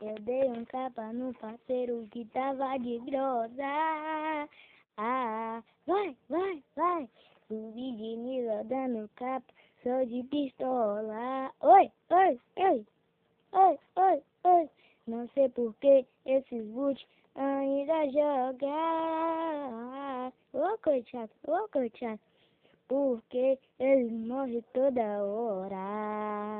Eu dei um tapa no parceiro que tava de grossa. Ah, vai, vai, vai. Subi de nível dando capa, sou de pistola. Oi, oi, oi. Oi, oi, oi. Não sei por que esses boot ainda jogam. Ô, coitado, ô, coitado. Porque eles morrem toda hora.